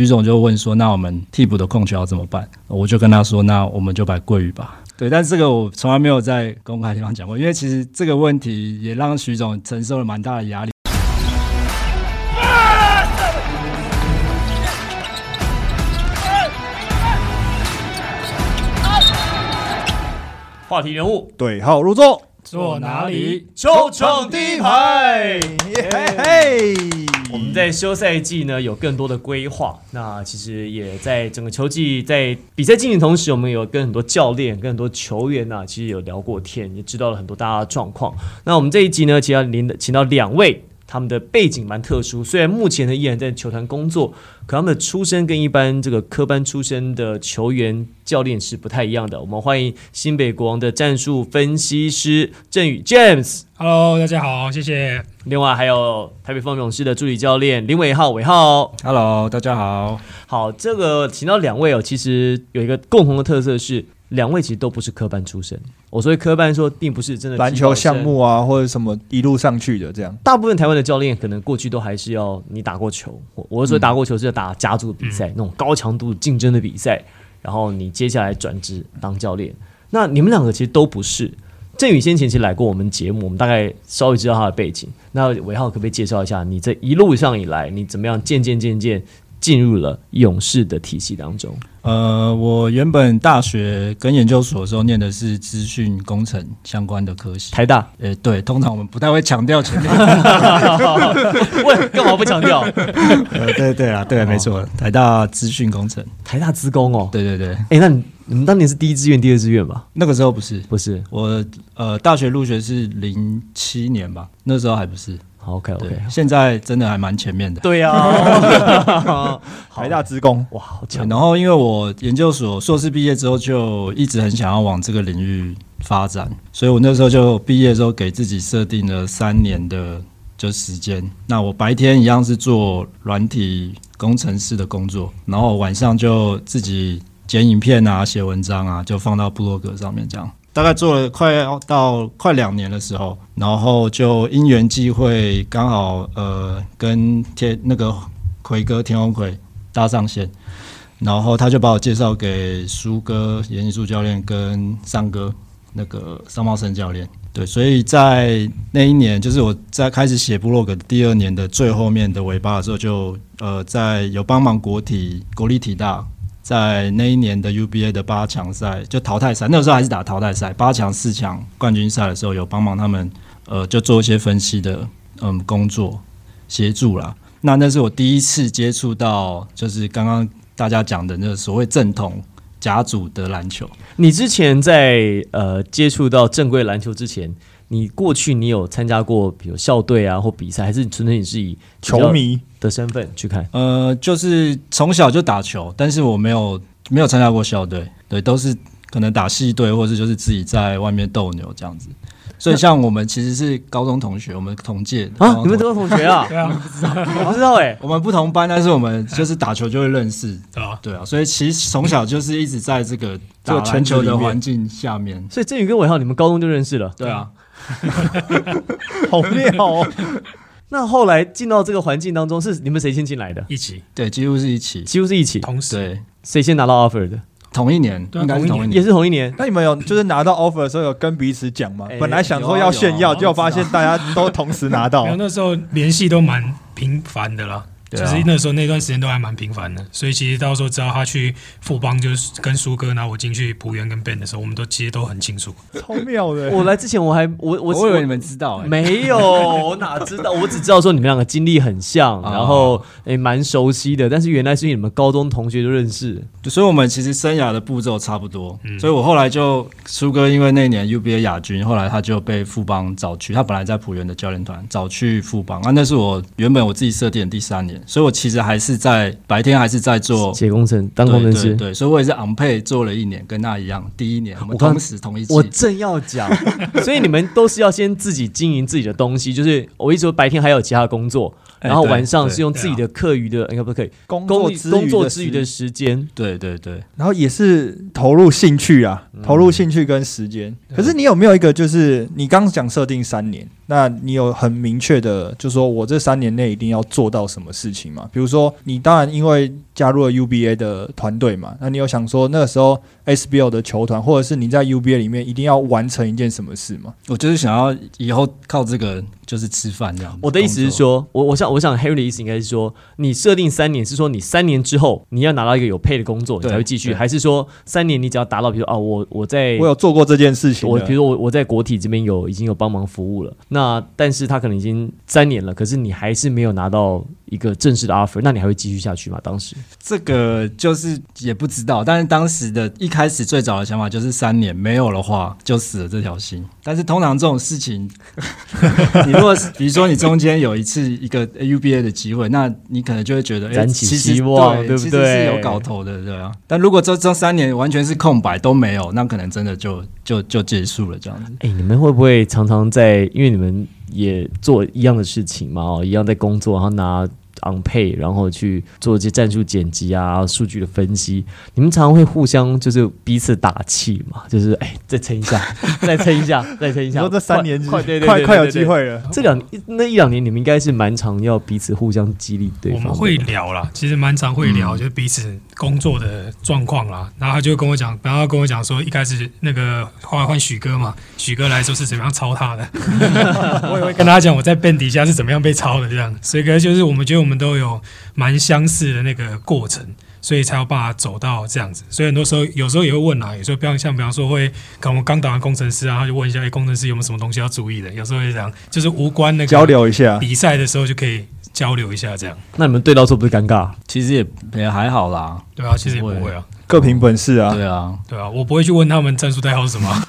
徐总就问说：“那我们替补的控球要怎么办？”我就跟他说：“那我们就摆桂鱼吧。”对，但这个我从来没有在公开地方讲过，因为其实这个问题也让徐总承受了蛮大的压力。话题人物对号入座，坐哪里？球场第一排。嘿嘿，我们在休赛季呢有更多的规划，那其实也在整个球季在比赛进行同时，我们有跟很多教练、跟很多球员啊、其实有聊过天，也知道了很多大家的状况。那我们这一集呢，其实要请到两位。他们的背景蛮特殊，虽然目前呢依然在球团工作，可他们的出身跟一般这个科班出身的球员、教练是不太一样的。我们欢迎新北国王的战术分析师郑宇 James，Hello，大家好，谢谢。另外还有台北风勇士的助理教练林伟浩，伟浩。Hello，大家好。好，这个请到两位哦，其实有一个共同的特色是，两位其实都不是科班出身。我所谓科班说，并不是真的篮球项目啊，或者什么一路上去的这样。大部分台湾的教练可能过去都还是要你打过球，我我是说打过球是要打家族比赛、那种高强度竞争的比赛，然后你接下来转职当教练。那你们两个其实都不是。郑宇先前其实来过我们节目，我们大概稍微知道他的背景。那伟浩可不可以介绍一下你这一路上以来，你怎么样渐渐渐渐进入了勇士的体系当中？呃，我原本大学跟研究所的时候念的是资讯工程相关的科系。台大，呃，对，通常我们不太会强调前面。喂，干嘛不强调？呃，对对啊，对，没错，台大资讯工程。台大资工哦。对对对，哎、那你你们当年是第一志愿、第二志愿吧？那个时候不是不是。我，呃，大学入学是零七年吧，那时候还不是。好，OK 对 OK。现在真的还蛮前面的。对呀、啊，台大职工，哇，好对强！然后因为我研究所硕士毕业之后，就一直很想要往这个领域发展，所以我那时候就毕业之后给自己设定了三年的就时间。那我白天一样是做软体工程师的工作，然后晚上就自己剪影片啊、写文章啊，就放到部落格上面这样。大概做了快要到快两年的时候，然后就因缘际会，刚好呃跟天那个奎哥田宏奎搭上线，然后他就把我介绍给苏哥、严艺术教练跟尚哥那个尚茂生教练。对，所以在那一年，就是我在开始写部落格的第二年的最后面的尾巴的时候就，呃在有帮忙国体国立体大在那一年的 UBA 的八强赛，就淘汰赛，那个时候还是打淘汰赛，八强、四强、冠军赛的时候，有帮忙他们，呃，就做一些分析的，嗯，工作协助啦。那那是我第一次接触到，就是刚刚大家讲的那个所谓正统甲组的篮球。你之前在呃接触到正规篮球之前，你过去你有参加过比如校队啊或比赛，还是纯粹你是以球迷的身份去看？呃，就是从小就打球，但是我没有没有参加过校队，对，都是可能打系队，或者就是自己在外面斗牛这样子。所以像我们其实是高中同学，我们同届啊，你们都是同学啊？对啊，我不知道哎、我们不同班，但是我们就是打球就会认识，对吧？对啊，所以其实从小就是一直在这个打这个圈篮球的环境下面。所以振宇跟伟浩，你们高中就认识了。对啊，好妙哦！那后来进到这个环境当中，是你们谁先进来的？一起对，几乎是一起。几乎是一起。同时，对，谁先拿到 offer 的？同一年，应该是同一年。也是同一年。那你们有就是拿到 offer 的时候有跟彼此讲吗哎？本来想说要炫耀，结果发现大家都同时拿到。那时候联系都蛮频繁的啦。对啊就是那时候那段时间都还蛮频繁的，所以其实到时候知道他去富邦，就是跟苏哥，然后我进去浦原跟 Ben 的时候，我们都其实都很清楚。超妙的。我来之前我还我我我以为你们知道、欸，没有，我哪知道？我只知道说你们两个经历很像，哦然后诶蛮熟悉的，但是原来是你们高中同学就认识。所以我们其实生涯的步骤差不多。嗯所以我后来就苏哥，因为那年 UBA 亚军，后来他就被富邦找去，他本来在浦原的教练团找去富邦啊，那是我原本我自己设定的第三年，所以我其实还是在白天还是在做。写工程当工程师对对，对，所以我也是昂配做了一年，跟他一样，第一年我同时同一期我。正要讲，所以你们都是要先自己经营自己的东西，就是我一直说白天还有其他工作，然后晚上是用自己的课余的，应该不可以工工作之余工作之余的时间。对对对，然后也是投入兴趣啊，投入兴趣跟时间。可是你有没有一个，就是你刚刚讲设定三年，那你有很明确的，就说我这三年内一定要做到什么事事情嘛？比如说，你当然因为加入了 UBA 的团队嘛？那你有想说那个时候 SBL 的球团，或者是你在 UBA 里面一定要完成一件什么事吗？我就是想要以后靠这个就是吃饭这样。我的意思是，说，我我想我想 Harry 的意思应该是说，你设定三年是说你三年之后你要拿到一个有配的工作，你才会继续，还是说三年你只要达到，比如说啊，我我在我有做过这件事情，我比如说我我在国体这边有已经有帮忙服务了，那但是他可能已经三年了，可是你还是没有拿到一个正式的 offer，那你还会继续下去吗？当时这个就是也不知道，但是当时的一开始最早的想法就是三年没有的话就死了这条心。但是通常这种事情，你如果是比如说你中间有一次一个 UBA 的机会，那你可能就会觉得，哎、燃起其实希望对对不其实是对有搞头的，对啊。但如果这这三年完全是空白都没有，那可能真的就就就结束了这样子。哎、你们会不会常常在，因为你们也做一样的事情嘛，哦，一样在工作，然后拿 on pay，然后去做一些战术剪辑啊、数据的分析，你们常常会互相就是彼此打气嘛，就是哎，再撑一下，再撑一下，再撑一下。你说这三年快快对对快快有机会了。这两那一两年，你们应该是蛮常要彼此互相激励对方。我们会聊啦，其实蛮常会聊，就是彼此工作的状况啦。然后他就跟我讲，然后跟我讲说，一开始那个后来换许哥嘛，许哥来说是怎么样抄他的，我也会跟他讲我在 band 底下是怎么样被抄的这样。所以可能就是我们觉得我们都有蛮相似的那个过程。所以才有办法走到这样子，所以很多时候有时候也会问啊，有时候比方像比方说会，可能我刚打完工程师啊，他就问一下，哎、工程师有没有什么东西要注意的？有时候会这样，就是无关那个交流一下，比赛的时候就可以交流一下，这样那你们对到时候不是尴尬？其实也也还好啦，对啊，其实也不会啊，各凭本事啊。对啊，对啊，我不会去问他们战术代号是什么，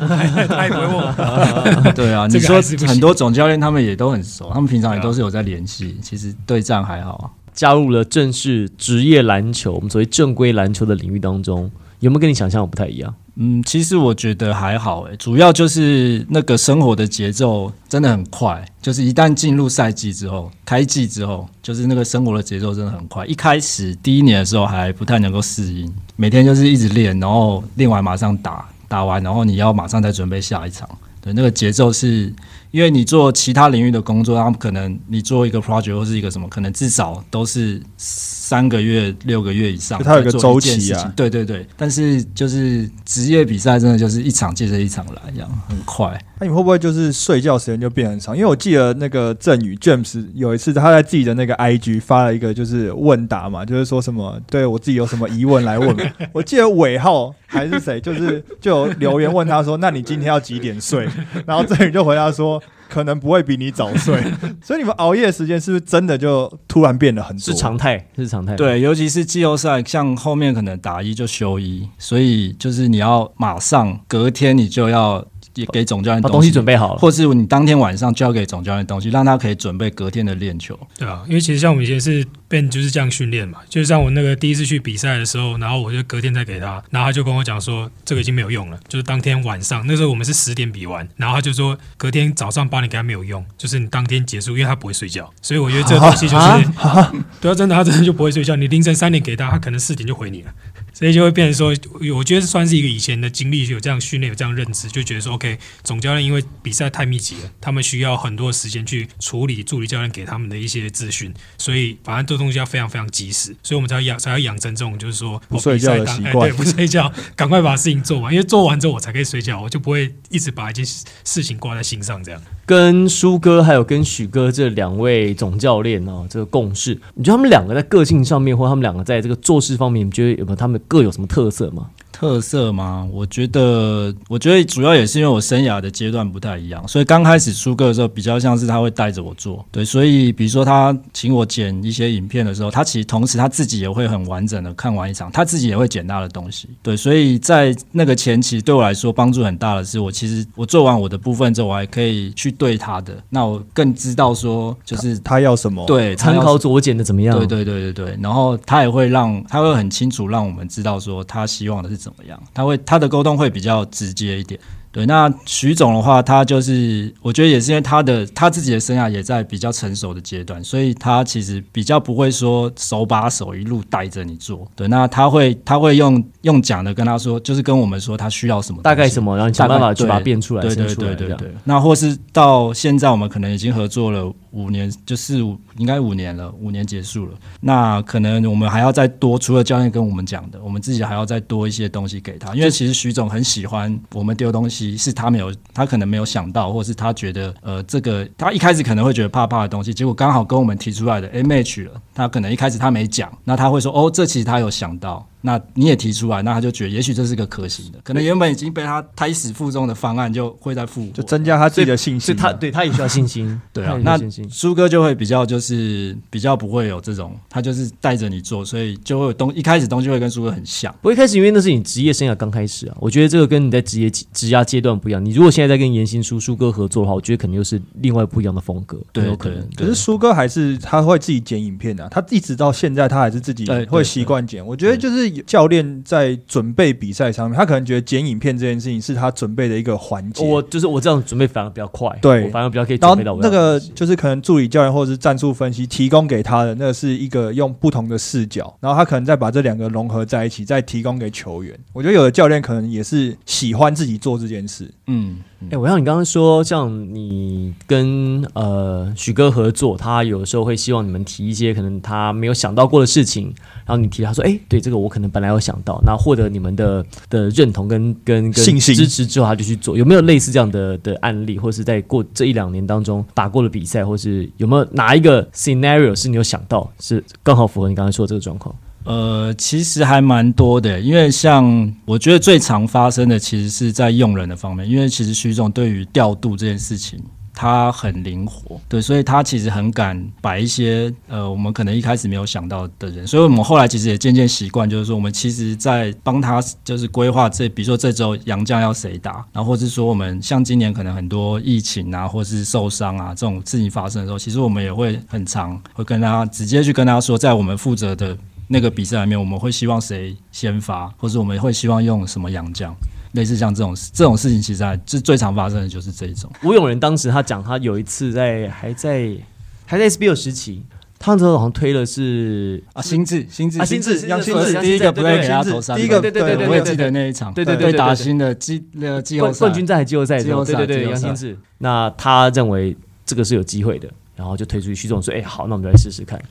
他也不会问我。对啊。你说很多总教练他们也都很熟，他们平常也都是有在联系，其实对战还好啊。加入了正式职业篮球，我们所谓正规篮球的领域当中，有没有跟你想象的不太一样？嗯，其实我觉得还好诶，主要就是那个生活的节奏真的很快，就是一旦进入赛季之后，开季之后，就是那个生活的节奏真的很快。一开始第一年的时候还不太能够适应，每天就是一直练，然后练完马上打，打完然后你要马上再准备下一场。对，那个节奏是因为你做其他领域的工作，他们可能你做一个 project 或是一个什么，可能至少都是三个月、六个月以上就，它有一周期啊对对对，但是就是职业比赛真的就是一场接着一场来，这样很快。那你会不会就是睡觉时间就变很长？因为我记得那个振宇 James 有一次他在自己的那个 IG 发了一个就是问答嘛，就是说什么对我自己有什么疑问来问。我记得尾号还是谁，就是就有留言问他说：“那你今天要几点睡？”然后振宇就回答说：“可能不会比你早睡。”所以你们熬夜的时间是不是真的就突然变得很多？是常态，是常态。，对，尤其是季后赛，像后面可能打一就休一，所以就是你要马上隔天你就要也给总教练把东西准备好了。或是你当天晚上交给总教练东西，让他可以准备隔天的练球。对啊，因为其实像我们以前是 Ben 就是这样训练嘛，就是像我那个第一次去比赛的时候，然后我就隔天再给他，然后他就跟我讲说这个已经没有用了，就是当天晚上那时候我们是十点比完，然后他就说隔天早上八点给他没有用，就是你当天结束，因为他不会睡觉，所以我觉得这个东西就是，对啊，真的他真的就不会睡觉，你凌晨三点给他，他可能四点就回你了。所以就会变成说，我觉得算是一个以前的经历，有这样训练，有这样认知，就觉得说，OK，总教练因为比赛太密集了，他们需要很多时间去处理助理教练给他们的一些资讯，所以反正这东西要非常非常及时，所以我们才要养才要养成这种就是说不睡觉的习惯哎对，不睡觉，赶快把事情做完，因为做完之后我才可以睡觉，我就不会一直把一件事情挂在心上这样。跟舒哥还有跟许哥这两位总教练哦，这个共事，你觉得他们两个在个性上面，或他们两个在这个做事方面，你觉得有没有他们各有什么特色吗？特色吗？我觉得，我觉得主要也是因为我生涯的阶段不太一样，所以刚开始出歌的时候，比较像是他会带着我做，对，所以比如说他请我剪一些影片的时候，他其实同时他自己也会很完整的看完一场，他自己也会剪他的东西，对，所以在那个前期对我来说帮助很大的是，我其实我做完我的部分之后，我还可以去对他的，那我更知道说就是他要什么？，对参要考我剪的怎么样？对对对对对，然后他也会让他会很清楚让我们知道说他希望的是怎怎么样，他会他的沟通会比较直接一点。对，那徐总的话，他就是我觉得也是因为他的他自己的生涯也在比较成熟的阶段，所以他其实比较不会说手把手一路带着你做。对，那他会他会用用讲的跟他说，就是跟我们说他需要什么，大概什么，然后你想办法去把它变出来，对对对对对。那或是到现在，我们可能已经合作了五年，就是五应该五年了，五年结束了。那可能我们还要再多，除了教练跟我们讲的，我们自己还要再多一些东西给他，因为其实徐总很喜欢我们丢东西，是他没有，他可能没有想到，或是他觉得呃这个他一开始可能会觉得怕怕的东西，结果刚好跟我们提出来的 M H 了，他可能一开始他没讲，那他会说哦这其实他有想到。那你也提出来，那他就觉得也许这是个可行的，可能原本已经被他胎死腹中的方案就会在复活，就增加他自己的信心嘛。所以他对他也需要信心，对啊那。苏哥就会比较就是比较不会有这种，他就是带着你做，所以就会有东一开始东西会跟苏哥很像。不过一开始因为那是你职业生涯刚开始啊，我觉得这个跟你在职业职涯阶段不一样。你如果现在在跟严新书苏哥合作的话，我觉得肯定又是另外不一样的风格，对有可能。可是苏哥还是他会自己剪影片的、啊，他一直到现在他还是自己会习惯剪。我觉得就是教练在准备比赛上面，他可能觉得剪影片这件事情是他准备的一个环节。我就是我这样准备反而比较快，对我反而比较可以然后准备到那个就是可能助理教练或者是战术分析提供给他的，那个是一个用不同的视角，然后他可能再把这两个融合在一起，再提供给球员。我觉得有的教练可能也是喜欢自己做这件事。嗯，哎、我像你刚刚说，像你跟呃许哥合作，他有时候会希望你们提一些可能他没有想到过的事情，然后你提他说，哎、对这个我可能本来有想到，那获得你们的的认同跟跟支持之后，他就去做。有没有类似这样的的案例，或是在过这一两年当中打过的比赛，或是有没有哪一个 scenario 是你有想到是刚好符合你刚才说的这个状况？呃，其实还蛮多的，因为像我觉得最常发生的，其实是在用人的方面，因为其实徐总对于调度这件事情。他很灵活，对，所以他其实很敢摆一些呃，我们可能一开始没有想到的人，所以我们后来其实也渐渐习惯，就是说我们其实，在帮他就是规划这，比如说这周杨将要谁打，然后或是说我们像今年可能很多疫情啊，或是受伤啊这种事情发生的时候，其实我们也会很常会跟他直接去跟他说，在我们负责的那个比赛里面，我们会希望谁先发，或者我们会希望用什么洋将，类似像这种这种事情，其实还是最常发生的就是这一种。吴永仁当时他讲，他有一次在还在还在 SBL 时期，他那时候好像推的是啊，心智，心智，啊心智杨心智第一个不对会给他第一个对对对对我也记得那一场，对对对打对新的季呃季后赛冠冠军赛季后赛季后赛对对对，杨新智。那他认为这个是有机会的，然后就推出去。徐总说：“哎、好，那我们就来试试看，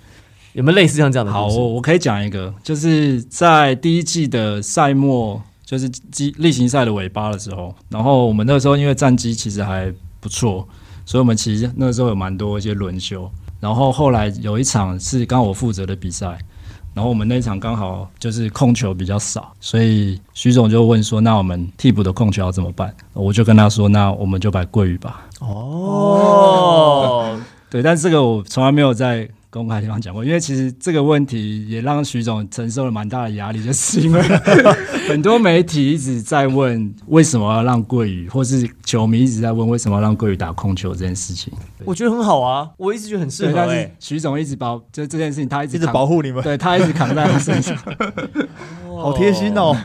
有没有类似像这样的好，？”我我可以讲一个，就是在第一季的赛末，就是季例行赛的尾巴的时候，然后我们那个时候因为战绩其实还不错，所以我们其实那个时候有蛮多一些轮休。然后后来有一场是刚好我负责的比赛，然后我们那一场刚好就是控球比较少，所以徐总就问说：“那我们替补的控球要怎么办？”我就跟他说：“那我们就摆桂宇吧。”哦，对，但是这个我从来没有在公开地方讲过，因为其实这个问题也让徐总承受了蛮大的压力，就是因为 很多媒体一直在问为什么要让桂宇，或是球迷一直在问为什么要让桂宇打控球这件事情。我觉得很好啊，我一直觉得很适对，合、但哎是徐总一直保就这件事情，他一直一直保护你们，对他一直扛在他身上。好贴心哦。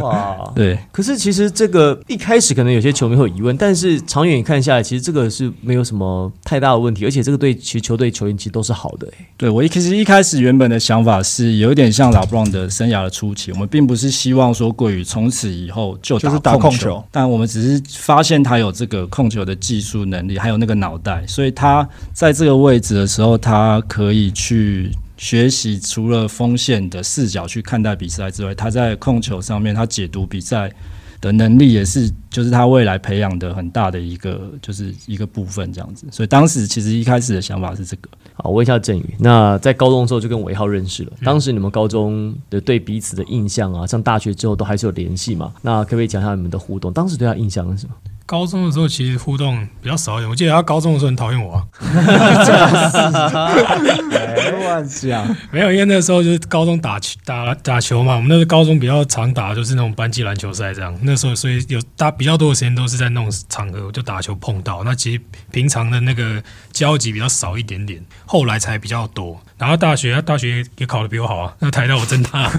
哇！对，可是其实这个一开始可能有些球迷会有疑问，但是长远看下来，其实这个是没有什么太大的问题，而且这个对其实球队球员其实都是好的、哎对我一其实一开始原本的想法是有一点像老布朗的生涯的初期，我们并不是希望说桂宇从此以后就就是打控控球但我们只是发现他有这个控球的技术能力，还有那个脑袋，所以他在这个位置的时候，他可以去。学习除了锋线的视角去看待比赛之外，他在控球上面，他解读比赛的能力也是，就是他未来培养的很大的一个，就是一个部分这样子。所以当时其实一开始的想法是这个。好，问一下振宇，那在高中的时候就跟韦浩认识了，当时你们高中的对彼此的印象啊，上大学之后都还是有联系嘛？那可不可以讲一下你们的互动？当时对他印象是什么？高中的时候其实互动比较少一点，我记得他高中的时候很讨厌我啊，乱讲，没有，因为那时候就是高中打球打打球嘛，我们那个高中比较常打的就是那种班级篮球赛这样，那时候所以有打比较多的时间都是在那种场合，就打球碰到，那其实平常的那个交集比较少一点点，后来才比较多。然后大学，他大学也考的比我好啊，那台大我真大，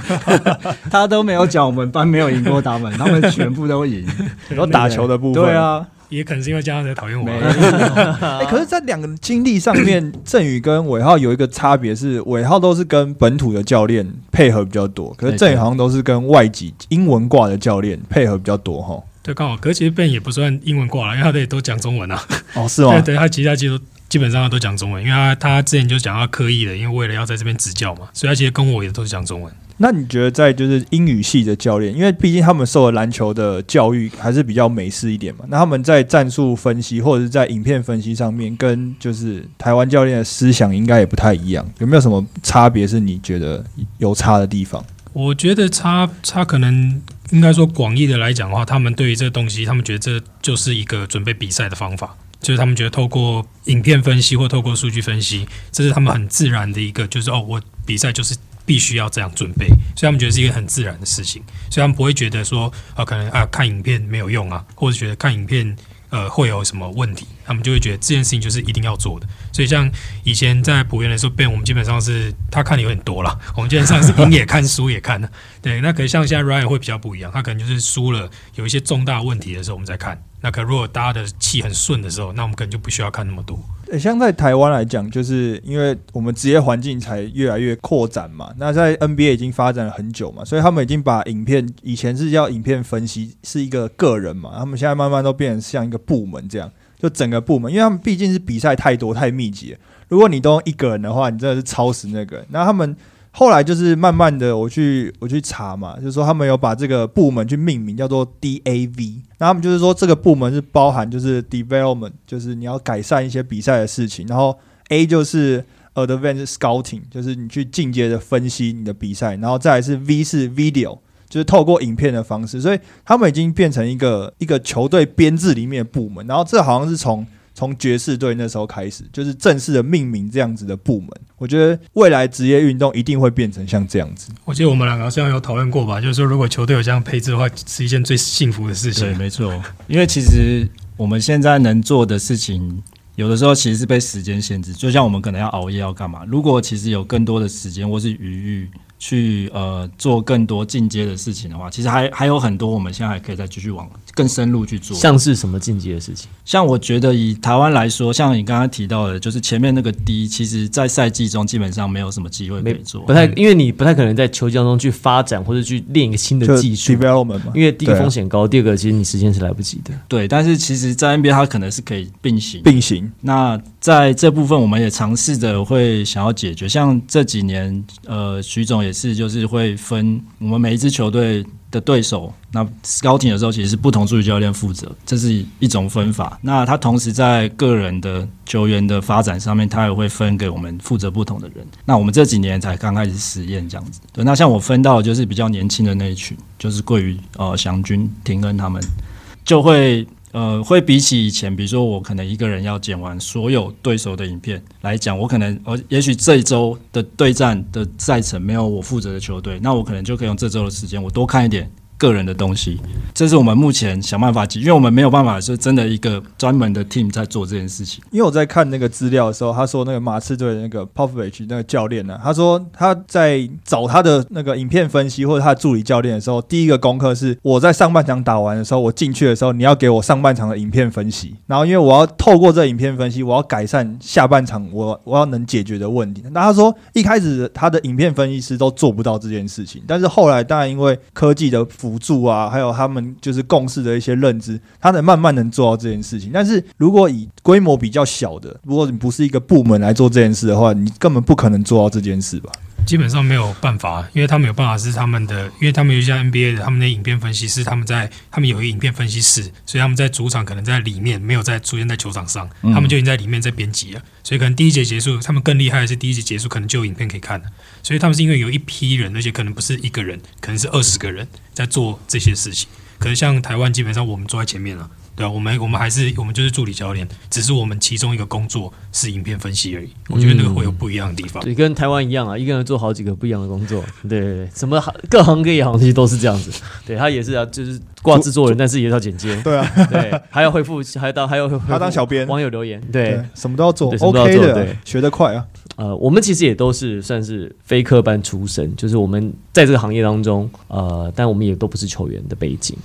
他都没有讲我们班没有赢过他们，他们全部都赢。然后打球的部分，对，啊，也可能是因为这样才讨厌我。哎、可是，在两个经历上面，振宇跟伟浩有一个差别是，伟浩都是跟本土的教练配合比较多，可是对振宇好像都是跟外籍英文挂的教练配合比较多哈。对，刚好，可是其实 Ben 也不算英文挂了，因为他得都讲中文啊。哦，是吗对？对，他其他其实基本上都讲中文，因为他他之前就讲他刻意的，因为为了要在这边执教嘛，所以他其实跟我也都是讲中文。那你觉得在就是英语系的教练，因为毕竟他们受的篮球的教育还是比较美式一点嘛，那他们在战术分析或者是在影片分析上面，跟就是台湾教练的思想应该也不太一样，有没有什么差别是你觉得有差的地方？我觉得差差可能应该说广义的来讲的话，他们对于这个东西，他们觉得这就是一个准备比赛的方法，就是他们觉得透过影片分析或透过数据分析，这是他们很自然的一个，就是哦，我比赛就是必须要这样准备，所以他们觉得是一个很自然的事情，所以他们不会觉得说啊、可能啊看影片没有用啊，或者觉得看影片呃会有什么问题，他们就会觉得这件事情就是一定要做的。所以像以前在普园的时候变我们基本上是他看的有点多了，我们基本上是赢也看，输也看的。对，那可能像现在 Ryan 会比较不一样，他可能就是输了有一些重大问题的时候我们再看。那可如果大家的气很顺的时候，那我们可能就不需要看那么多。诶像在台湾来讲，就是因为我们职业环境才越来越扩展嘛，那在 NBA 已经发展了很久嘛，所以他们已经把影片以前是要影片分析是一个个人嘛，他们现在慢慢都变成像一个部门这样，就整个部门，因为他们毕竟是比赛太多太密集，如果你都一个人的话，你真的是超时那个。那他们后来就是慢慢的，我去我去查嘛，就是说他们有把这个部门去命名，叫做 DAV。那他们就是说这个部门是包含就是 development，就是你要改善一些比赛的事情，然后 A 就是 advanced scouting，就是你去进阶的分析你的比赛，然后再来是 V 是 video。就是透过影片的方式，所以他们已经变成一个一个球队编制里面的部门，然后这好像是从从爵士队那时候开始，就是正式的命名这样子的部门。我觉得未来职业运动一定会变成像这样子。我记得我们两个好像有讨论过吧，就是说如果球队有这样配置的话，是一件最幸福的事对，情。没错，因为其实我们现在能做的事情，有的时候其实是被时间限制。就像我们可能要熬夜要干嘛，如果其实有更多的时间或是余裕去呃做更多进阶的事情的话，其实还还有很多我们现在还可以再继续往更深入去做。像是什么进阶的事情？像我觉得以台湾来说，像你刚刚提到的，就是前面那个 D，其实在赛季中基本上没有什么机会可以做，不太，因为你不太可能在球季当中去发展或者去练一个新的技术，development 嘛，因为第一风险高，第二个其实你时间是来不及的。对。但是其实，在 NBA 它可能是可以并行，并行。那在这部分，我们也尝试着会想要解决。像这几年，呃，徐总也是，就是会分我们每一支球队的对手。那 scouting 的时候，其实是不同助理教练负责，这是一种分法。那他同时在个人的球员的发展上面，他也会分给我们负责不同的人。那我们这几年才刚开始实验这样子。对，那像我分到的就是比较年轻的那一群，就是桂于呃祥军、廷恩他们，就会呃，会比起以前，比如说我可能一个人要剪完所有对手的影片来讲，我可能呃，也许这一周的对战的赛程没有我负责的球队，那我可能就可以用这周的时间，我多看一点个人的东西。这是我们目前想办法解，因为我们没有办法是真的一个专门的 team 在做这件事情。因为我在看那个资料的时候，他说那个马刺队的那个 Popovich 那个教练呢、他说他在找他的那个影片分析或者他的助理教练的时候，第一个功课是我在上半场打完的时候，我进去的时候，你要给我上半场的影片分析，然后因为我要透过这影片分析，我要改善下半场我我要能解决的问题。那他说一开始他的影片分析师都做不到这件事情，但是后来当然因为科技的辅助啊，还有他们就是共识的一些认知，他能慢慢能做到这件事情。但是如果以规模比较小的，如果你不是一个部门来做这件事的话，你根本不可能做到这件事吧？基本上没有办法，因为他们有办法是他们的，因为他们有一家 NBA 的，他们的影片分析师，他们在他们有一个影片分析室，所以他们在主场可能在里面没有在出现在球场上，嗯。他们就已经在里面在编辑了，所以可能第一节结束，他们更厉害的是第一节结束可能就有影片可以看了，所以他们是因为有一批人，而且可能不是一个人，可能是二十个人在做这些事情。可是像台湾基本上我们坐在前面了，对啊，我们我们还是我们就是助理教练，只是我们其中一个工作是影片分析而已。我觉得那个会有不一样的地方。对，跟台湾一样啊，一个人做好几个不一样的工作。对对对，什么行各行各业好像其实都是这样子。对他也是啊，就是挂制作人，但是也要剪接，对啊，对，还要回复，还要当还要回复还要当小编网友留言，对对，。什么都要做对什么都要，OK 的做对，学得快啊。呃，我们其实也都是算是非科班出身，就是我们在这个行业当中，呃，但我们也都不是球员的背景。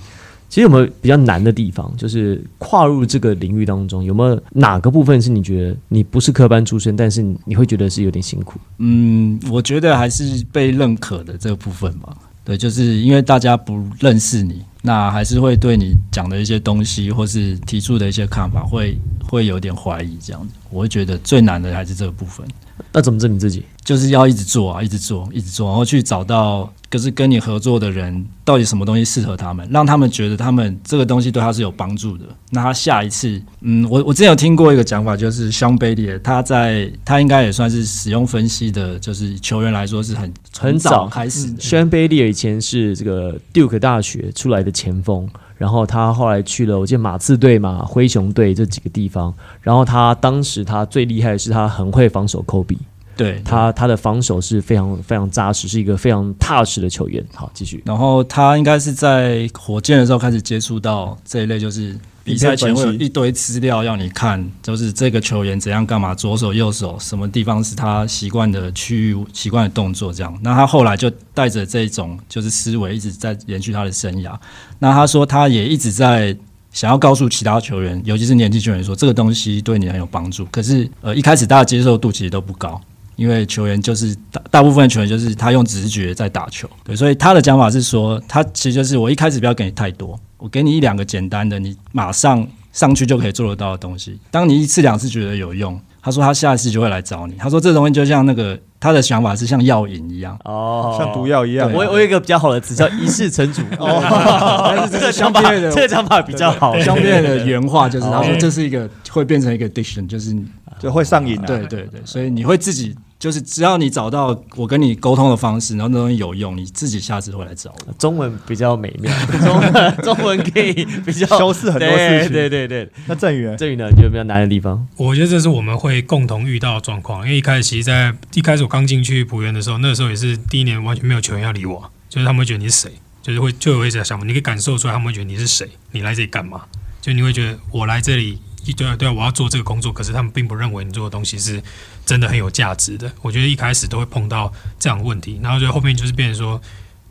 其实有没有比较难的地方？就是跨入这个领域当中，有没有哪个部分是你觉得你不是科班出身，但是你会觉得是有点辛苦？嗯，我觉得还是被认可的这个部分吧。对，就是因为大家不认识你，那还是会对你讲的一些东西，或是提出的一些看法，会会有点怀疑这样子。我会觉得最难的还是这个部分，那怎么证明自己？就是要一直做啊，一直做，一直做，然后去找到可是跟你合作的人到底什么东西适合他们，让他们觉得他们这个东西对他是有帮助的。那他下一次，嗯，我我之前有听过一个讲法，就是香贝利，他在他应该也算是使用分析的，就是球员来说是很很早早开始的。Sean Bailey 以前是这个 Duke 大学出来的前锋，然后他后来去了，我记得马刺队嘛、灰熊队这几个地方。然后他当时他最厉害的是他很会防守 Kobe，对，他他的防守是非常非常扎实，是一个非常踏实的球员。好，继续。然后他应该是在火箭的时候开始接触到这一类，就是比赛前会有一堆资料要你看，就是这个球员怎样干嘛，左手右手什么地方是他习惯的区域、习惯的动作这样。那他后来就带着这种就是思维，一直在延续他的生涯。那他说他也一直在。想要告诉其他球员，尤其是年轻球员说这个东西对你很有帮助。可是，呃，一开始大家接受度其实都不高，因为球员就是大大部分球员就是他用直觉在打球，对，所以他的讲法是说，他其实就是我一开始不要给你太多，我给你一两个简单的，你马上上去就可以做得到的东西。当你一次两次觉得有用，他说他下一次就会来找你。他说这东西就像那个他的想法是像药引一样，哦像毒药一样。我我有一个比较好的词叫一世成主。哦，但是这个想法，这个想法比较好。相对的原话就是他说哦这是一个会变成一个 addiction，就是就会上瘾啊。对对对，所以你会自己就是只要你找到我跟你沟通的方式，然后那东西有用，你自己下次会来找我。中文比较美妙，中文中文可以比较 修饰很多事情对对对对，那郑宇呢，这里呢，你觉得比较难的地方？我觉得这是我们会共同遇到的状况，因为一开始其实，在一开始我刚进去浦原的时候，那时候也是第一年，完全没有球员要理我，就是他们会觉得你是谁，就是会就有一些想法，你可以感受出来，他们会觉得你是谁，你来这里干嘛？就你会觉得我来这里，对啊对啊，我要做这个工作，可是他们并不认为你做的东西是真的很有价值的。我觉得一开始都会碰到这样的问题，然后就后面就是变成说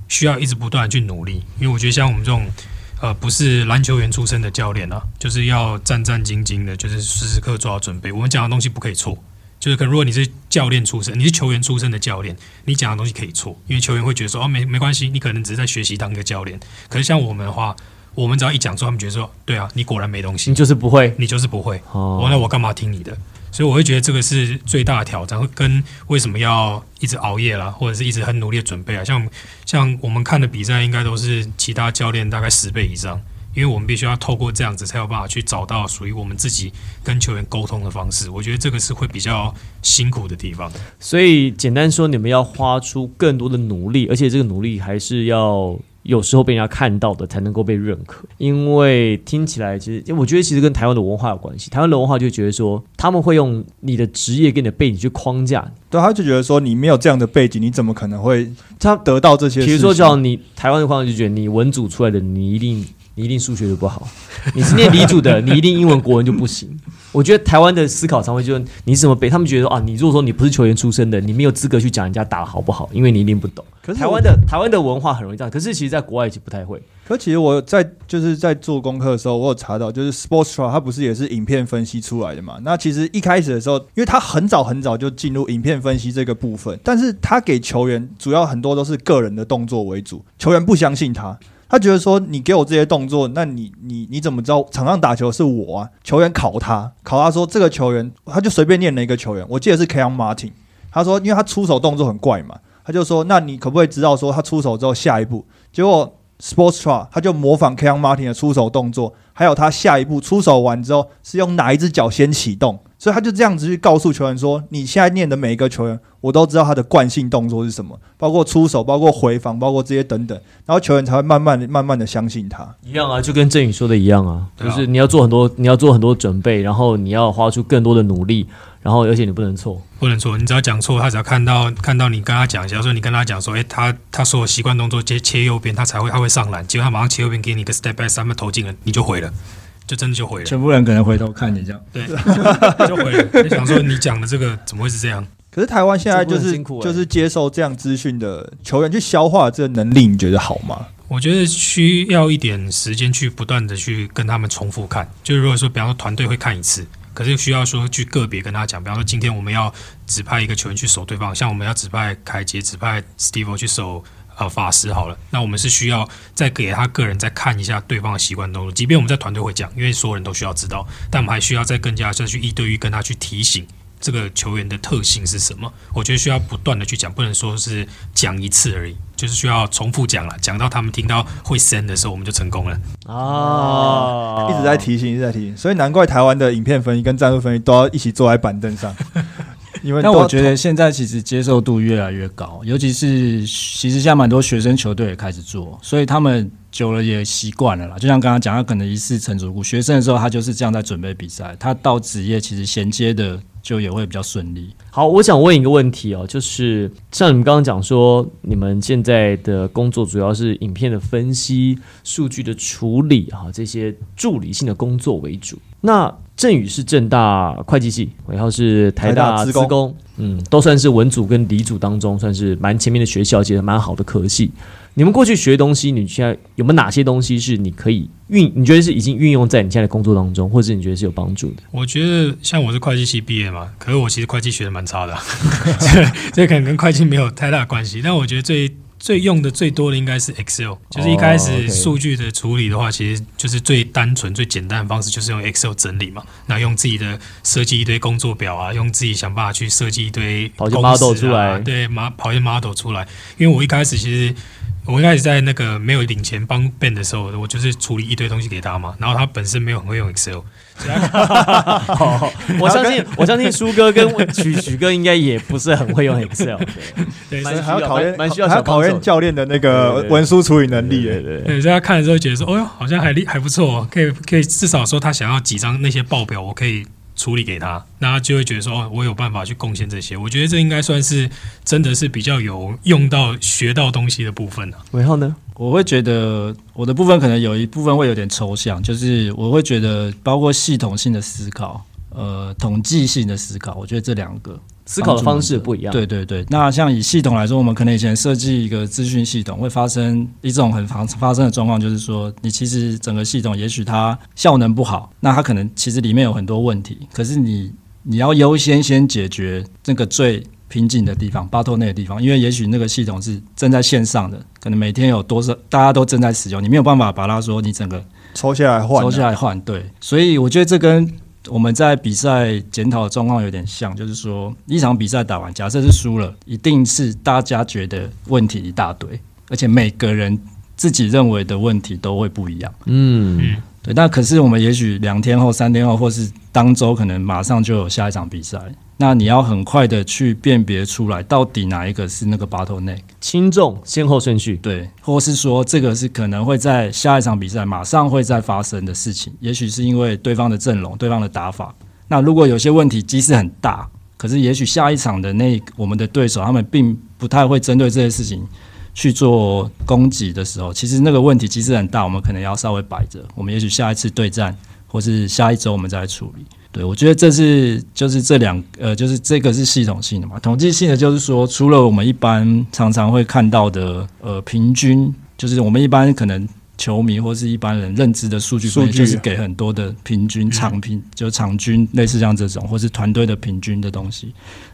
需要一直不断的去努力，因为我觉得像我们这种。呃，不是篮球员出身的教练啊，就是要战战兢兢的，就是时时刻做好准备。我们讲的东西不可以错，就是可能如果你是教练出身，你是球员出身的教练，你讲的东西可以错，因为球员会觉得说哦没没关系，你可能只是在学习当一个教练。可是像我们的话，我们只要一讲出，他们觉得说对啊，你果然没东西你，就是不会你就是不会。哦哦，那我干嘛听你的？所以我会觉得这个是最大的挑战，会跟为什么要一直熬夜啦，或者是一直很努力的准备啊。像像我们看的比赛，应该都是其他教练大概十倍以上，因为我们必须要透过这样子，才有办法去找到属于我们自己跟球员沟通的方式。我觉得这个是会比较辛苦的地方。所以简单说，你们要花出更多的努力，而且这个努力还是要有时候被人家看到的，才能够被认可。因为听起来，其实我觉得其实跟台湾的文化有关系。台湾的文化就觉得说，他们会用你的职业跟你的背景去框架你。对，他就觉得说你没有这样的背景，你怎么可能会他得到这些？比如说，叫你台湾的框架就觉得你文组出来的，你一定你一定数学就不好；你是念理组的，你一定英文国文就不行。我觉得台湾的思考常会就是你怎么背，他们觉得说啊，你如果说你不是球员出身的，你没有资格去讲人家打得好不好，因为你一定不懂。可是台湾的台湾的文化很容易这样，可是其实在国外已经不太会。可其实我在就是在做功课的时候，我有查到，就是 Sportstra 它不是也是影片分析出来的嘛？那其实一开始的时候，因为他很早很早就进入影片分析这个部分，但是他给球员主要很多都是个人的动作为主，球员不相信他。他觉得说你给我这些动作，那你你你怎么知道场上打球是我啊？球员考他，考他说这个球员，他就随便念了一个球员，我记得是 k a n Martin，他说因为他出手动作很怪嘛，他就说那你可不可以知道说他出手之后下一步？结果 Sportstra 他就模仿 k a n Martin 的出手动作，还有他下一步出手完之后是用哪一只脚先启动，所以他就这样子去告诉球员说：“你现在念的每一个球员，我都知道他的惯性动作是什么，包括出手，包括回防，包括这些等等。”然后球员才会慢慢的、慢慢的相信他。一样啊，就跟郑宇说的一样啊，就是你要做很多，你要做很多准备，然后你要花出更多的努力，然后而且你不能错。不能错，你只要讲错，他只要看到看到你跟他讲，假如说你跟他讲说，诶，他他说我习惯动作切切右边，他才会他会上篮，结果他马上切右边给你一个 step back 三分投进了，你就毁了，就真的就毁了，全部人可能回头看你这样。对，就毁了。就想说你讲的这个怎么会是这样？可是台湾现在就是就是接受这样资讯的球员去消化这个能力，你觉得好吗？我觉得需要一点时间去不断的去跟他们重复看，就是如果说比方说团队会看一次，可是需要说去个别跟他讲，比方说今天我们要指派一个球员去守对方，像我们要指派凯杰、指派 Steve 去守呃法师好了，那我们是需要再给他个人再看一下对方的习惯动作，即便我们在团队会讲，因为所有人都需要知道，但我们还需要再更加再去一对一跟他去提醒。这个球员的特性是什么？我觉得需要不断的去讲，不能说是讲一次而已，就是需要重复讲了，讲到他们听到会 send 的时候，我们就成功了。啊，一直在提醒，一直在提醒，所以难怪台湾的影片分析跟战术分析都要一起坐在板凳上。因为但我觉得现在其实接受度越来越高，尤其是其实现在蛮多学生球队也开始做，所以他们久了也习惯了啦。就像刚刚讲，他可能一次成主顾，学生的时候他就是这样在准备比赛，他到职业其实衔接的就也会比较顺利。好，我想问一个问题哦，就是像你们刚刚讲说，你们现在的工作主要是影片的分析、数据的处理啊，这些助理性的工作为主。那振宇是正大会计系，然后是台大台大资工资工，嗯，都算是文组跟理组当中算是蛮前面的学校，其实蛮好的科系。你们过去学东西，你现在有没有哪些东西是你可以运？你觉得是已经运用在你现在的工作当中，或者你觉得是有帮助的？我觉得像我是会计系毕业嘛，可是我其实会计学的蛮差的，这可能跟会计没有太大关系。但我觉得最最用的最多的应该是 Excel，就是一开始数据的处理的话，其实就是最单纯、最简单的方式，就是用 Excel 整理嘛。那用自己的设计一堆工作表啊，用自己想办法去设计一堆跑一些公 model 出来对，马跑一些 model 出来。因为我一开始其实。我一开始在那个没有领钱帮 Ben 的时候，我就是处理一堆东西给他嘛，然后他本身没有很会用 Excel，哦，我相信，我相信苏哥跟 许许哥应该也不是很会用 Excel，对对，蛮需要还要考验蛮蛮需要还要考验教练的那个文书处理能力耶。对对对，对，所以他看了之后觉得说，哦哟，好像还厉还不错、哦，可以可以至少说他想要几张那些报表，我可以处理给他，那他就会觉得说，哦，我有办法去贡献这些。我觉得这应该算是真的是比较有用到学到东西的部分啊。然后呢？我会觉得我的部分可能有一部分会有点抽象，就是我会觉得包括系统性的思考，呃，统计性的思考，我觉得这两个思考的方式不一样。对对对，那像以系统来说，我们可能以前设计一个资讯系统，会发生一种很常发生的状况，就是说，你其实整个系统也许它效能不好，那它可能其实里面有很多问题，可是你你要优先先解决那个最瓶颈的地方、巴托内的地方，因为也许那个系统是正在线上的，可能每天有多少大家都正在使用，你没有办法把它说你整个抽下来换，抽下来换，对，所以我觉得这跟我们在比赛检讨的状况有点像，就是说一场比赛打完，假设是输了，一定是大家觉得问题一大堆，而且每个人自己认为的问题都会不一样。嗯，对，那可是我们也许两天后、三天后，或是当周，可能马上就有下一场比赛。那你要很快的去辨别出来，到底哪一个是那个 bottleneck，轻重先后顺序。对，或是说这个是可能会在下一场比赛马上会再发生的事情，也许是因为对方的阵容、对方的打法。那如果有些问题即使很大，可是也许下一场的那我们的对手他们并不太会针对这些事情去做攻击的时候，其实那个问题其实很大，我们可能要稍微摆着，我们也许下一次对战或是下一周我们再来处理。对，我觉得这是就是这两呃，就是这个是系统性的嘛，统计性的就是说，除了我们一般常常会看到的呃平均，就是我们一般可能球迷或是一般人认知的数据，数据就是给很多的平均场平，就是场均类似像这种，或是团队的平均的东西。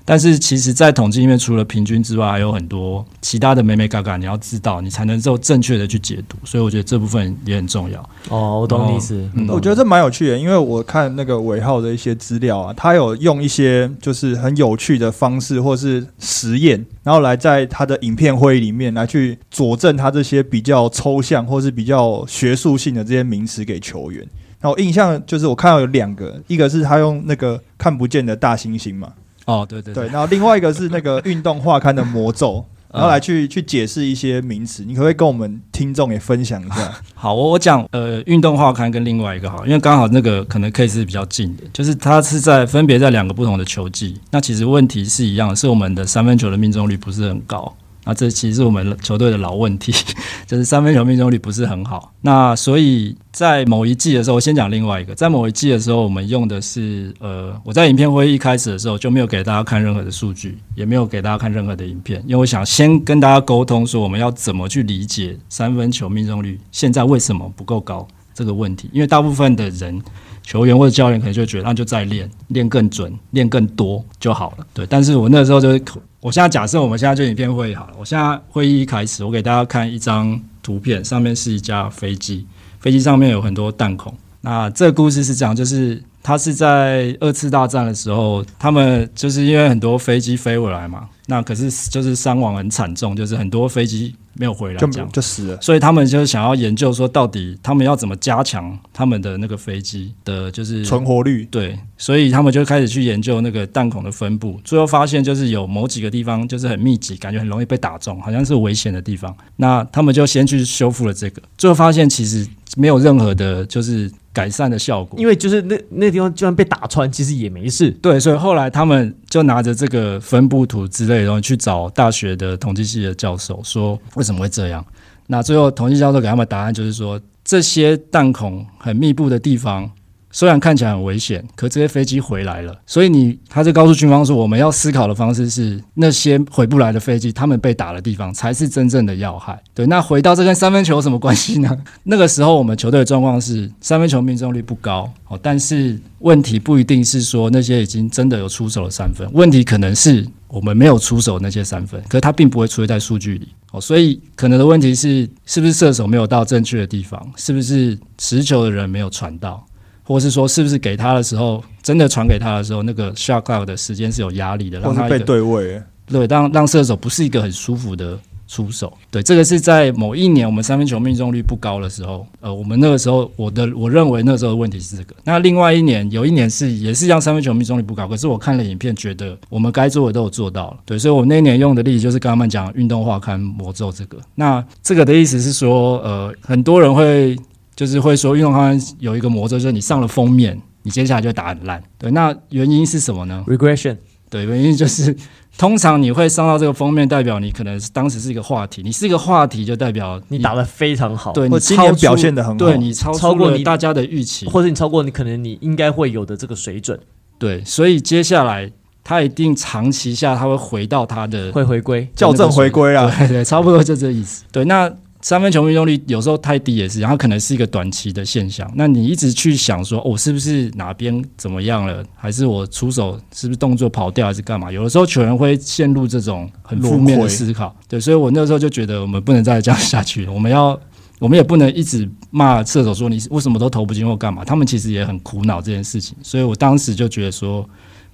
但是其实，在统计里面，除了平均之外，还有很多其他的美美嘎嘎，你要知道，你才能够正确的去解读。所以我觉得这部分也很重要。哦，我懂你意思。嗯我觉得这蛮有趣的，因为我看那个尾号的一些资料啊，他有用一些就是很有趣的方式或是实验，然后来在他的影片会议里面来去佐证他这些比较抽象或是比较学术性的这些名词给球员。然那我印象就是我看到有两个，一个是他用那个看不见的大猩猩嘛，哦，对对对，然后另外一个是那个运动画刊的魔咒，然后来去去解释一些名词，你可不可以跟我们听众也分享一下？好，我我讲呃运动画刊跟另外一个好，因为刚好那个可能 case 是比较近的，就是它是在分别在两个不同的球季，那其实问题是一样，是我们的三分球的命中率不是很高。那这其实是我们球队的老问题，就是三分球命中率不是很好。那所以在某一季的时候，我先讲另外一个，在某一季的时候，我们用的是呃，我在影片会议一开始的时候就没有给大家看任何的数据，也没有给大家看任何的影片，因为我想先跟大家沟通说我们要怎么去理解三分球命中率现在为什么不够高这个问题，因为大部分的人。球员或者教练可能就觉得，那就再练，练更准，练更多就好了。对，但是我那时候就是，我现在假设我们现在就影片会议好了。我现在会议一开始，我给大家看一张图片，上面是一架飞机，飞机上面有很多弹孔。那这个故事是这样，就是他是在二次大战的时候，他们就是因为很多飞机飞回来嘛，那可是就是伤亡很惨重，就是很多飞机。没有回来，就就死了。所以他们就想要研究说，到底他们要怎么加强他们的那个飞机的，就是存活率。对，所以他们就开始去研究那个弹孔的分布。最后发现，就是有某几个地方就是很密集，感觉很容易被打中，好像是危险的地方。那他们就先去修复了这个。最后发现，其实没有任何的，就是。改善的效果，因为就是那那地方就算被打穿，其实也没事。对，所以后来他们就拿着这个分布图之类，然后去找大学的统计系的教授，说为什么会这样？那最后统计教授给他们答案就是说，这些弹孔很密布的地方。虽然看起来很危险，可这些飞机回来了，所以你他就告诉军方说，我们要思考的方式是那些回不来的飞机，他们被打的地方才是真正的要害。对，那回到这跟三分球有什么关系呢？那个时候我们球队的状况是三分球命中率不高哦，但是问题不一定是说那些已经真的有出手的三分，问题可能是我们没有出手那些三分，可是它并不会出现在数据里哦，所以可能的问题是是不是射手没有到正确的地方，是不是持球的人没有传到？或是说，是不是给他的时候，真的传给他的时候，那个 shot clock 的时间是有压力的，让他被对位，对，让让射手不是一个很舒服的出手。对，这个是在某一年我们三分球命中率不高的时候，呃，我们那个时候我的我认为那时候的问题是这个。那另外一年有一年是也是让三分球命中率不高，可是我看了影片，觉得我们该做的都有做到了。对，所以我那一年用的例子就是跟他们讲运动化看魔咒这个。那这个的意思是说，呃，很多人会。就是会说运动刊有一个魔咒，就是你上了封面，你接下来就打很烂。对，那原因是什么呢？Regression。对，原因就是通常你会上到这个封面，代表你可能是当时是一个话题，你是一个话题，就代表你打的非常好，对你今年表现的很好，对你超超过你大家的预期，或者你超过你可能你应该会有的这个水准。对，所以接下来他一定长期下他会回到他的会回归校正回归了，对对，差不多就这意思。对，那。三分球命中率有时候太低也是，然后可能是一个短期的现象。那你一直去想说，我是不是哪边怎么样了，还是我出手是不是动作跑掉，还是干嘛？有的时候球员会陷入这种很负面的思考。对，所以我那时候就觉得我们不能再这样下去了。我们要，我们也不能一直骂射手说你为什么都投不进或干嘛。他们其实也很苦恼这件事情。所以我当时就觉得说，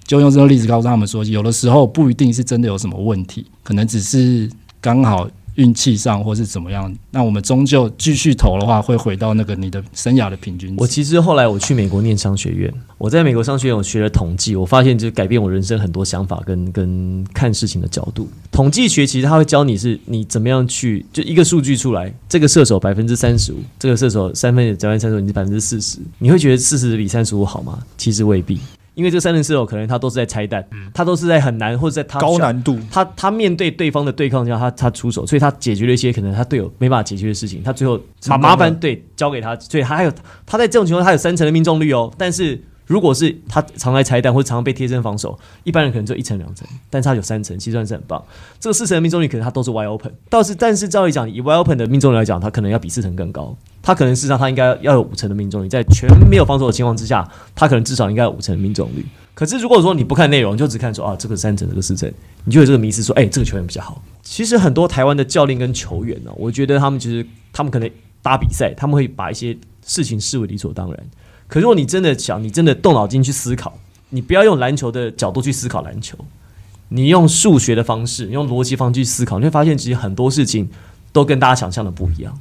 就用这个例子告诉他们说，有的时候不一定是真的有什么问题，可能只是刚好。运气上或是怎么样，那我们终究继续投的话，会回到那个你的生涯的平均。我其实后来我去美国念商学院，我在美国商学院我学了统计，我发现就改变我人生很多想法跟跟看事情的角度。统计学其实他会教你是你怎么样去就一个数据出来，这个射手百分之三十五，这个射手三分只要三十五，你是百分之四十，你会觉得四十比三十五好吗？其实未必。因为这三人射手可能他都是在拆弹，他都是在很难或者在他高难度，他他面对对方的对抗下，他他出手，所以他解决了一些可能他队友没办法解决的事情，他最后把麻烦对交给他，所以他还有他在这种情况他有三成的命中率哦，但是。如果是他常来拆弹或者常常被贴身防守，一般人可能就一层两层，但是他有三层，其实算是很棒。这个四层的命中率可能他都是 wide open，倒是但是照理讲，以 wide open 的命中率来讲，他可能要比四层更高。他可能事实上他应该要有五成的命中率，在全没有防守的情况之下，他可能至少应该有五成的命中率。可是如果说你不看内容，就只看说啊这个三层这个四层，你就有这个迷思说，哎这个球员比较好。其实很多台湾的教练跟球员呢，我觉得他们其实他们可能打比赛，他们会把一些事情视为理所当然。可如果你真的想，你真的动脑筋去思考，你不要用篮球的角度去思考篮球，你用数学的方式，用逻辑方式去思考，你会发现其实很多事情都跟大家想象的不一样。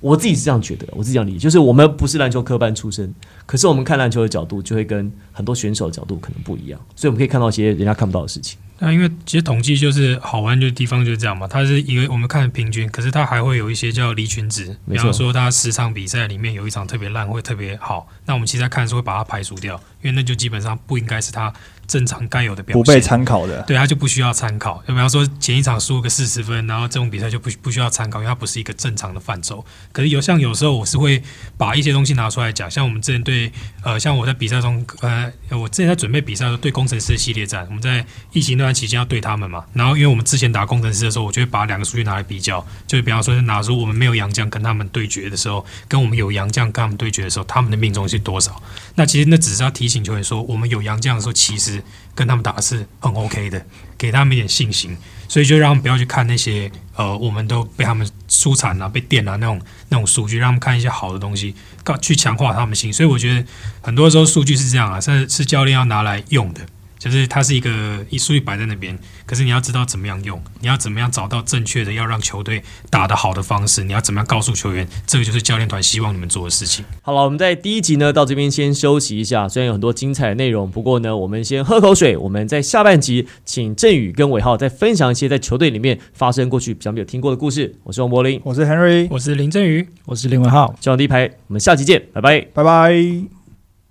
我自己是这样觉得，我自己这样理解，就是我们不是篮球科班出身，可是我们看篮球的角度就会跟很多选手的角度可能不一样，所以我们可以看到一些人家看不到的事情。那因为其实统计就是好玩的地方就是这样嘛，它是一个我们看平均，可是它还会有一些叫离群值，没错比方说它十场比赛里面有一场特别烂，会特别好，那我们其实在看的时候会把它排除掉，因为那就基本上不应该是它正常该有的表现，不被参考的。对，他就不需要参考。就比方说前一场输个四十分，然后这种比赛就不不需要参考，因为它不是一个正常的范畴。可是有像有时候我是会把一些东西拿出来讲，像我们之前对对呃，像我在比赛中，呃，我之前在准备比赛的时候对工程师系列战，我们在疫情那段期间要对他们嘛。然后因为我们之前打工程师的时候，我就会把两个数据拿来比较，就是比方说拿出我们没有杨将跟他们对决的时候，跟我们有杨将跟他们对决的时候，他们的命中是多少？那其实那只是要提醒球员说，我们有杨将的时候，其实跟他们打是很 OK 的，给他们一点信心，所以就让他们不要去看那些呃，我们都被他们输惨了、被电了那种那种数据，让他们看一些好的东西，告去强化他们心。所以我觉得很多时候数据是这样啊，是是教练要拿来用的，就是它是一个一数据摆在那边，可是你要知道怎么样用，你要怎么样找到正确的要让球队打得好的方式，你要怎么样告诉球员，这个就是教练团希望你们做的事情。好了，我们在第一集呢到这边先休息一下，虽然有很多精彩的内容，不过呢，我们先喝口水。我们在下半集请振宇跟伟浩再分享一些在球队里面发生过去比较没有听过的故事。我是王柏林，我是 Henry，我是林振宇。我是林文浩。希望第一排，我们下集见，拜拜。拜拜。